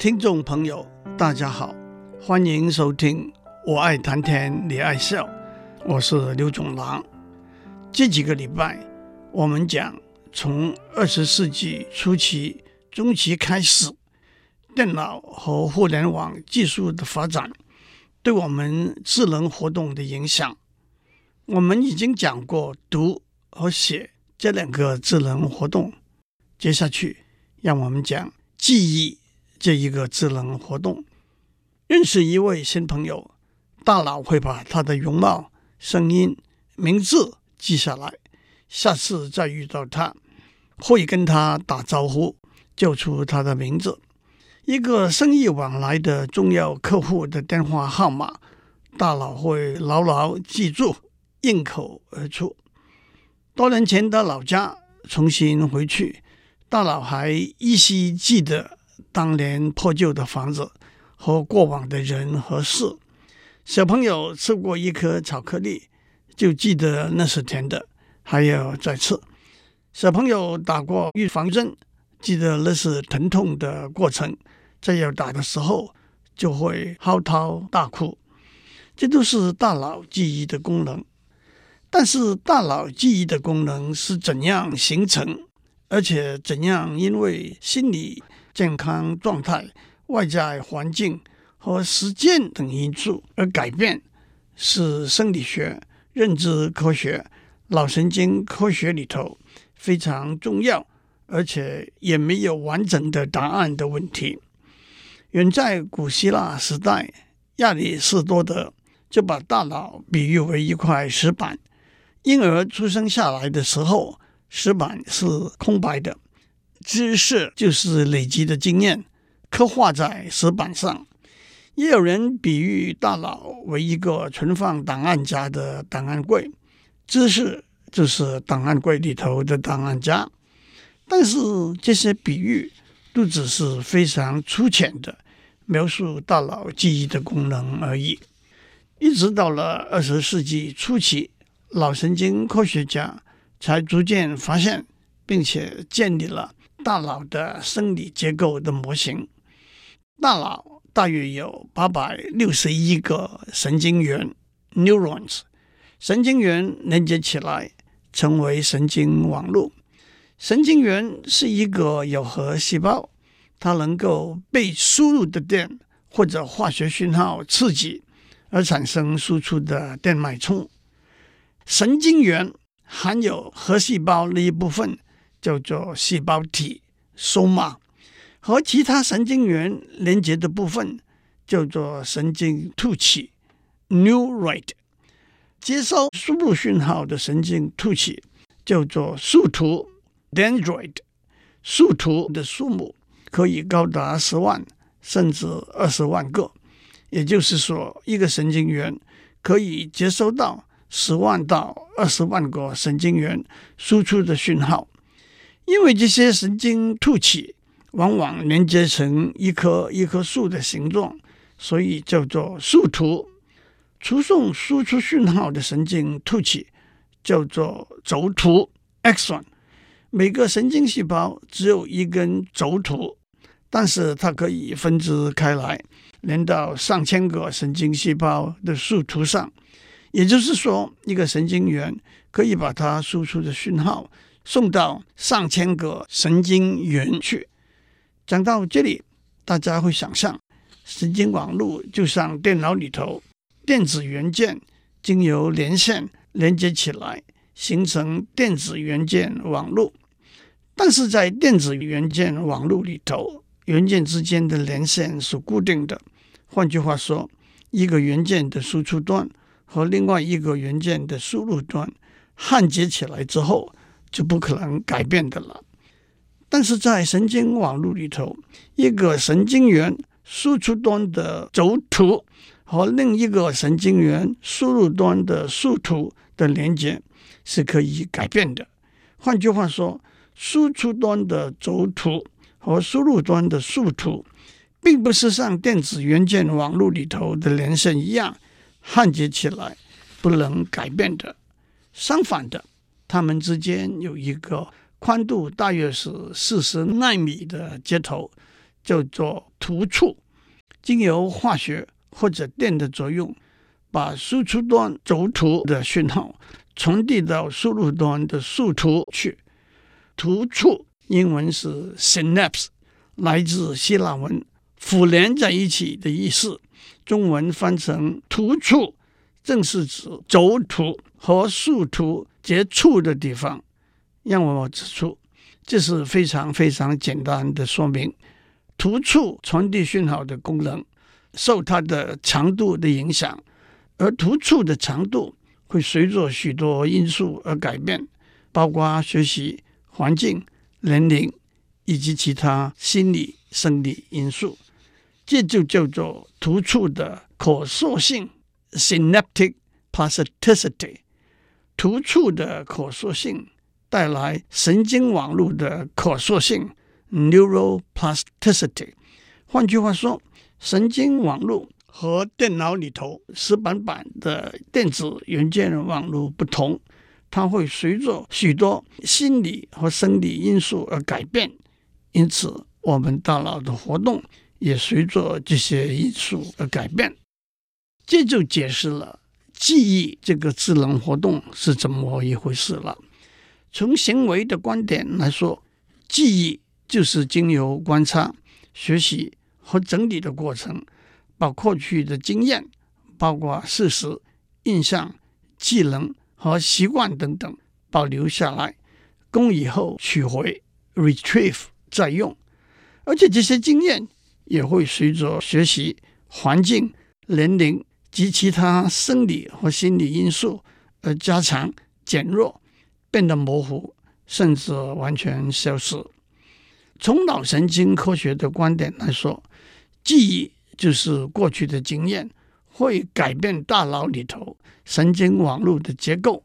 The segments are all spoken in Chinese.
听众朋友，大家好，欢迎收听《我爱谈天，你爱笑》，我是刘总郎。这几个礼拜，我们讲从二十世纪初期、中期开始，电脑和互联网技术的发展对我们智能活动的影响。我们已经讲过读和写这两个智能活动，接下去让我们讲记忆。这一个智能活动，认识一位新朋友，大脑会把他的容貌、声音、名字记下来，下次再遇到他，会跟他打招呼，叫出他的名字。一个生意往来的重要客户的电话号码，大脑会牢牢记住，应口而出。多年前的老家重新回去，大脑还依稀记得。当年破旧的房子和过往的人和事，小朋友吃过一颗巧克力，就记得那是甜的，还要再吃。小朋友打过预防针，记得那是疼痛的过程，在要打的时候就会嚎啕大哭。这都是大脑记忆的功能。但是大脑记忆的功能是怎样形成，而且怎样因为心理健康状态、外在环境和时间等因素而改变，是生理学、认知科学、脑神经科学里头非常重要，而且也没有完整的答案的问题。远在古希腊时代，亚里士多德就把大脑比喻为一块石板，婴儿出生下来的时候，石板是空白的。知识就是累积的经验，刻画在石板上。也有人比喻大脑为一个存放档案夹的档案柜，知识就是档案柜里头的档案夹。但是这些比喻都只是非常粗浅的描述大脑记忆的功能而已。一直到了二十世纪初期，脑神经科学家才逐渐发现，并且建立了。大脑的生理结构的模型，大脑大约有八百六十一个神经元 （neurons），神经元连接起来成为神经网络。神经元是一个有核细胞，它能够被输入的电或者化学讯号刺激而产生输出的电脉冲。神经元含有核细胞的一部分。叫做细胞体 （soma） 和其他神经元连接的部分叫做神经突起 （neurite）。接收输入讯号的神经突起叫做树突 （dendrite）。树突的数目可以高达十万甚至二十万个，也就是说，一个神经元可以接收到十万到二十万个神经元输出的讯号。因为这些神经突起往往连接成一棵一棵树的形状，所以叫做树突。输送输出讯号的神经突起叫做轴突 （axon）。每个神经细胞只有一根轴突，但是它可以分支开来，连到上千个神经细胞的树突上。也就是说，一个神经元可以把它输出的讯号。送到上千个神经元去。讲到这里，大家会想象，神经网络就像电脑里头电子元件，经由连线连接起来，形成电子元件网络。但是在电子元件网络里头，元件之间的连线是固定的。换句话说，一个元件的输出端和另外一个元件的输入端焊接起来之后，就不可能改变的了。但是在神经网络里头，一个神经元输出端的轴突和另一个神经元输入端的树突的连接是可以改变的。换句话说，输出端的轴突和输入端的树突，并不是像电子元件网络里头的连线一样焊接起来不能改变的。相反的。它们之间有一个宽度大约是四十纳米的接头，叫做突触，经由化学或者电的作用，把输出端轴突的讯号传递到输入端的树突去。突触英文是 synapse，来自希腊文“互连在一起”的意思，中文翻成突触，正是指轴突和树突接触的地方。让我指出，这是非常非常简单的说明。突触传递讯号的功能受它的长度的影响，而突触的长度会随着许多因素而改变，包括学习、环境、年龄以及其他心理、生理因素。这就叫做突触的可塑性 （synaptic plasticity）。突触的可塑性。带来神经网络的可塑性 （neuroplasticity）。换句话说，神经网络和电脑里头死板板的电子元件网络不同，它会随着许多心理和生理因素而改变，因此我们大脑的活动也随着这些因素而改变。这就解释了记忆这个智能活动是怎么一回事了。从行为的观点来说，记忆就是经由观察、学习和整理的过程，把过去的经验，包括事实、印象、技能和习惯等等保留下来，供以后取回 （retrieve） 再用。而且这些经验也会随着学习、环境、年龄及其他生理和心理因素而加强、减弱。变得模糊，甚至完全消失。从脑神经科学的观点来说，记忆就是过去的经验会改变大脑里头神经网络的结构，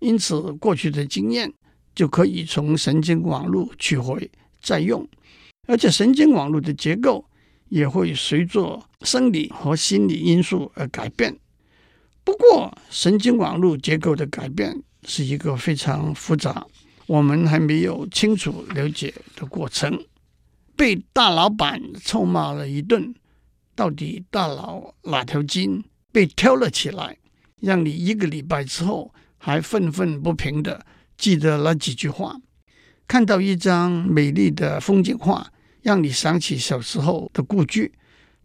因此过去的经验就可以从神经网络取回再用，而且神经网络的结构也会随着生理和心理因素而改变。不过，神经网络结构的改变，是一个非常复杂，我们还没有清楚了解的过程。被大老板臭骂了一顿，到底大脑哪条筋被挑了起来，让你一个礼拜之后还愤愤不平的记得那几句话？看到一张美丽的风景画，让你想起小时候的故居，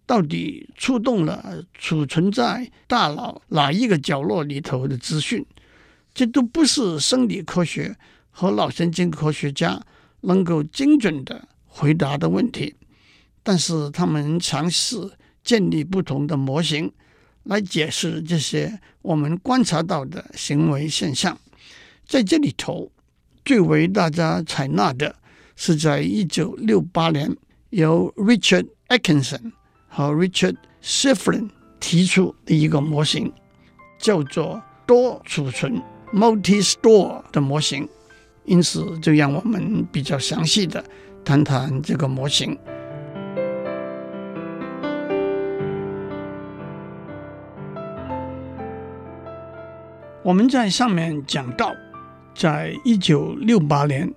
到底触动了储存在大脑哪一个角落里头的资讯？这都不是生理科学和脑神经科学家能够精准地回答的问题，但是他们尝试建立不同的模型来解释这些我们观察到的行为现象。在这里头，最为大家采纳的是在一九六八年由 Richard Atkinson 和 Richard Shifrin 提出的一个模型，叫做多储存。Multi-store 的模型，因此就让我们比较详细的谈谈这个模型。我们在上面讲到，在一九六八年，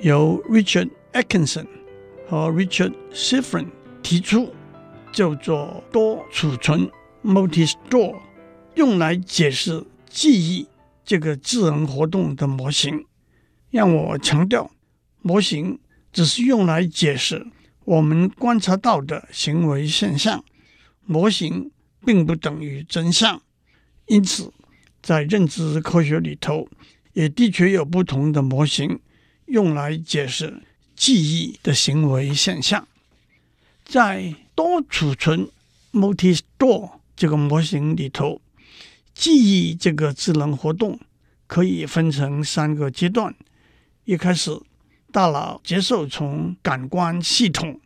由 Richard Atkinson 和 Richard Shifrin 提出，叫做多储存 Multi-store，用来解释记忆。这个智能活动的模型，让我强调，模型只是用来解释我们观察到的行为现象，模型并不等于真相。因此，在认知科学里头，也的确有不同的模型用来解释记忆的行为现象。在多储存 （multi-store） 这个模型里头。记忆这个智能活动可以分成三个阶段。一开始，大脑接受从感官系统，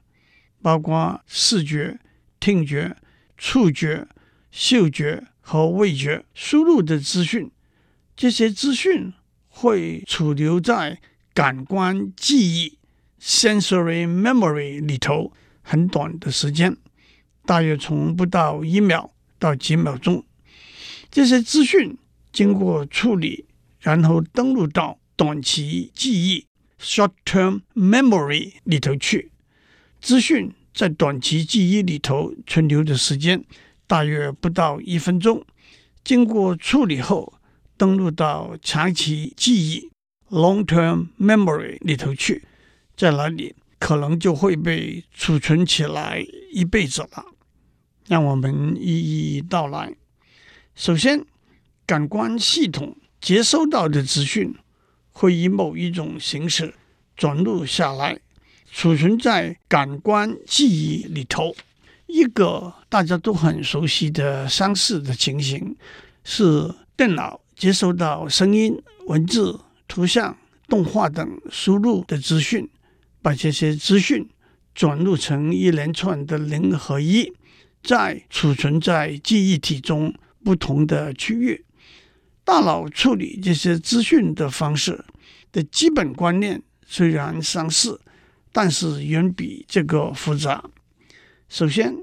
包括视觉、听觉、触觉、嗅觉和味觉输入的资讯，这些资讯会储留在感官记忆 （sensory memory） 里头很短的时间，大约从不到一秒到几秒钟。这些资讯经过处理，然后登录到短期记忆 （short-term memory） 里头去。资讯在短期记忆里头存留的时间大约不到一分钟，经过处理后登录到长期记忆 （long-term memory） 里头去，在那里可能就会被储存起来一辈子了。让我们一一道来。首先，感官系统接收到的资讯会以某一种形式转录下来。储存在感官记忆里头。一个大家都很熟悉的相似的情形是，电脑接收到声音、文字、图像、动画等输入的资讯，把这些资讯转录成一连串的零和一，再储存在记忆体中不同的区域。大脑处理这些资讯的方式的基本观念虽然相似。但是远比这个复杂。首先，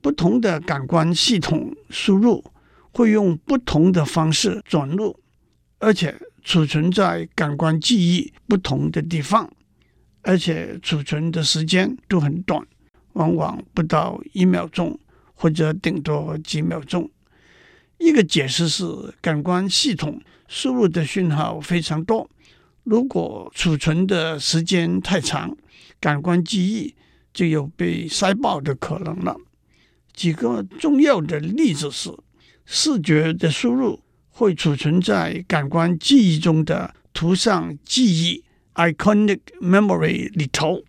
不同的感官系统输入会用不同的方式转录，而且储存在感官记忆不同的地方，而且储存的时间都很短，往往不到一秒钟，或者顶多几秒钟。一个解释是，感官系统输入的讯号非常多，如果储存的时间太长。感官记忆就有被塞爆的可能了。几个重要的例子是：视觉的输入会储存在感官记忆中的图像记忆 （iconic memory） 里头。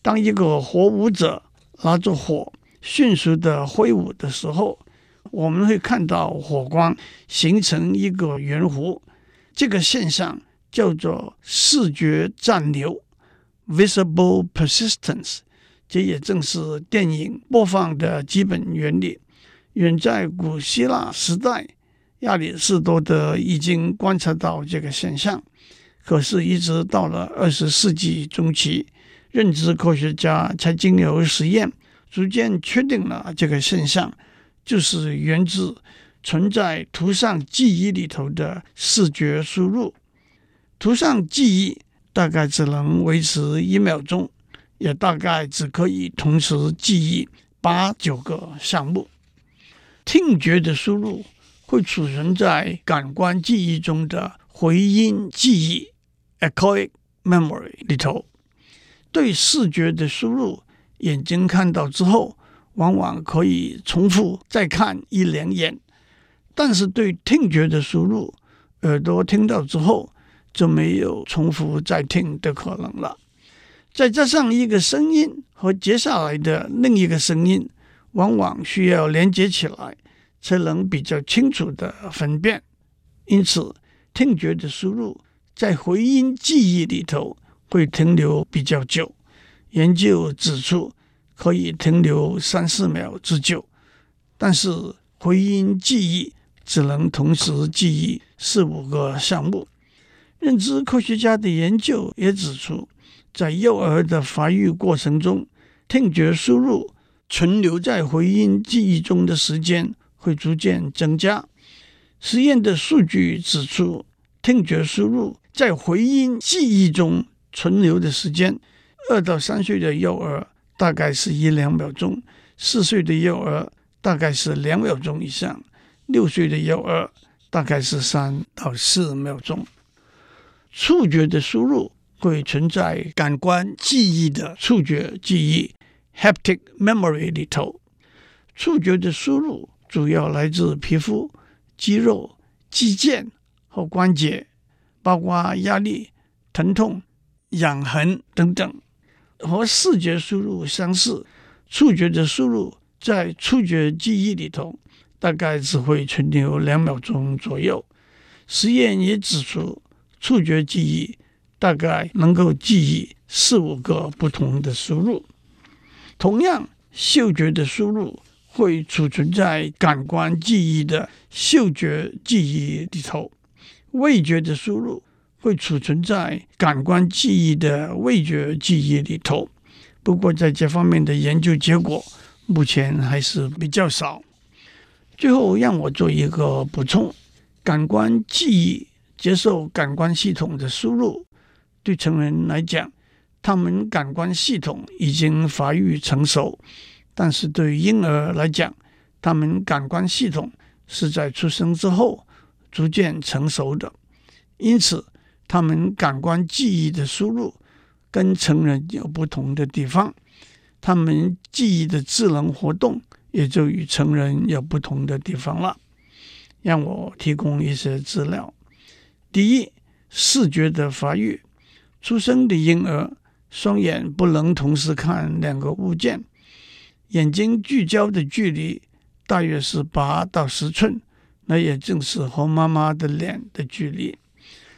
当一个火舞者拿着火迅速地挥舞的时候，我们会看到火光形成一个圆弧。这个现象叫做视觉暂留。Visible persistence，这也正是电影播放的基本原理。远在古希腊时代，亚里士多德已经观察到这个现象。可是，一直到了二十世纪中期，认知科学家才经由实验，逐渐确定了这个现象，就是源自存在图像记忆里头的视觉输入。图像记忆。大概只能维持一秒钟，也大概只可以同时记忆八九个项目。听觉的输入会储存在感官记忆中的回音记忆 （echoic memory） 里头。对视觉的输入，眼睛看到之后，往往可以重复再看一两眼；但是对听觉的输入，耳朵听到之后，就没有重复再听的可能了。再加上一个声音和接下来的另一个声音，往往需要连接起来，才能比较清楚地分辨。因此，听觉的输入在回音记忆里头会停留比较久。研究指出，可以停留三四秒之久。但是，回音记忆只能同时记忆四五个项目。认知科学家的研究也指出，在幼儿的发育过程中，听觉输入存留在回音记忆中的时间会逐渐增加。实验的数据指出，听觉输入在回音记忆中存留的时间，二到三岁的幼儿大概是一两秒钟，四岁的幼儿大概是两秒钟以上，六岁的幼儿大概是三到四秒钟。触觉的输入会存在感官记忆的触觉记忆 （haptic memory） 里头。触觉的输入主要来自皮肤、肌肉、肌腱和关节，包括压力、疼痛、痒痕等等。和视觉输入相似，触觉的输入在触觉记忆里头大概只会存留两秒钟左右。实验也指出。触觉记忆大概能够记忆四五个不同的输入。同样，嗅觉的输入会储存在感官记忆的嗅觉记忆里头，味觉的输入会储存在感官记忆的味觉记忆里头。不过，在这方面的研究结果目前还是比较少。最后，让我做一个补充：感官记忆。接受感官系统的输入，对成人来讲，他们感官系统已经发育成熟，但是对于婴儿来讲，他们感官系统是在出生之后逐渐成熟的，因此他们感官记忆的输入跟成人有不同的地方，他们记忆的智能活动也就与成人有不同的地方了。让我提供一些资料。第一，视觉的发育，出生的婴儿双眼不能同时看两个物件，眼睛聚焦的距离大约是八到十寸，那也正是和妈妈的脸的距离。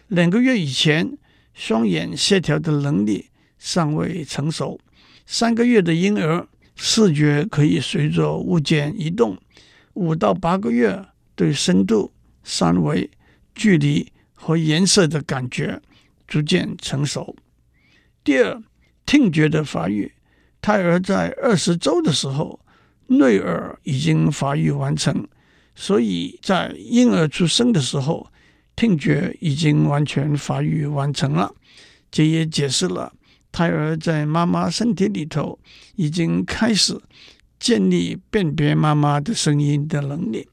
两个月以前，双眼协调的能力尚未成熟。三个月的婴儿视觉可以随着物件移动。五到八个月。对深度、三维、距离和颜色的感觉逐渐成熟。第二，听觉的发育，胎儿在二十周的时候，内耳已经发育完成，所以在婴儿出生的时候，听觉已经完全发育完成了。这也解释了胎儿在妈妈身体里头已经开始建立辨别妈妈的声音的能力。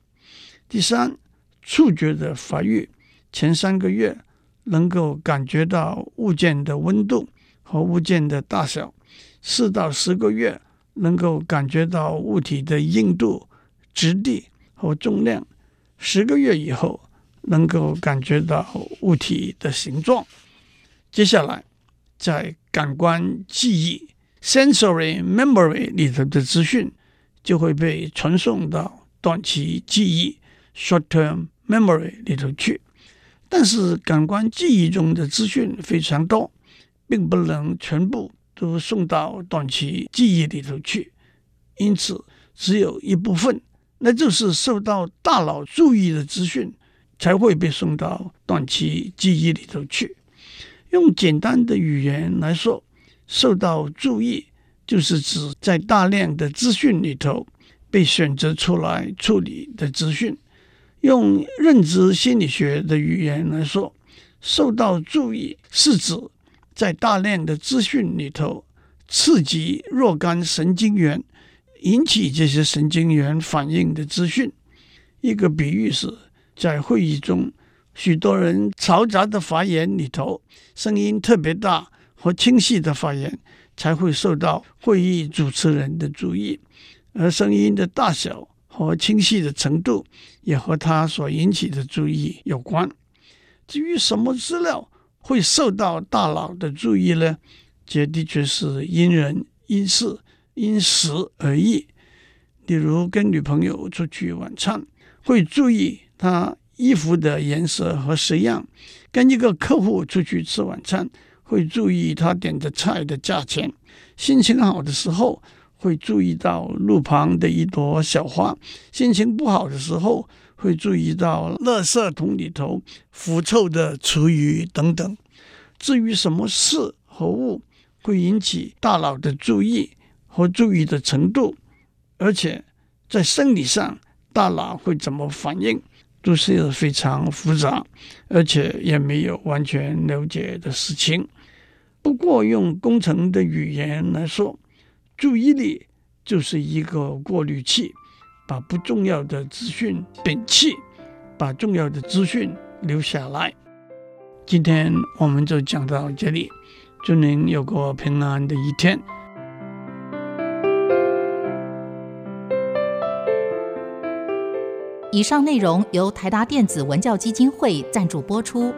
第三，触觉的发育，前三个月能够感觉到物件的温度和物件的大小；四到十个月能够感觉到物体的硬度、质地和重量；十个月以后能够感觉到物体的形状。接下来，在感官记忆 （sensory memory） 里头的资讯就会被传送到短期记忆。Short-term memory 里头去，但是感官记忆中的资讯非常多，并不能全部都送到短期记忆里头去，因此只有一部分，那就是受到大脑注意的资讯才会被送到短期记忆里头去。用简单的语言来说，受到注意就是指在大量的资讯里头被选择出来处理的资讯。用认知心理学的语言来说，受到注意是指在大量的资讯里头刺激若干神经元，引起这些神经元反应的资讯。一个比喻是，在会议中，许多人嘈杂的发言里头，声音特别大和清晰的发言才会受到会议主持人的注意，而声音的大小。和清晰的程度也和他所引起的注意有关。至于什么资料会受到大脑的注意呢？这的确是因人因事因时而异。例如，跟女朋友出去晚餐，会注意她衣服的颜色和式样；跟一个客户出去吃晚餐，会注意他点的菜的价钱。心情好的时候，会注意到路旁的一朵小花，心情不好的时候会注意到垃圾桶里头腐臭的厨余等等。至于什么事和物会引起大脑的注意和注意的程度，而且在生理上大脑会怎么反应，都是非常复杂，而且也没有完全了解的事情。不过用工程的语言来说。注意力就是一个过滤器，把不重要的资讯摒弃，把重要的资讯留下来。今天我们就讲到这里，祝您有个平安的一天。以上内容由台达电子文教基金会赞助播出。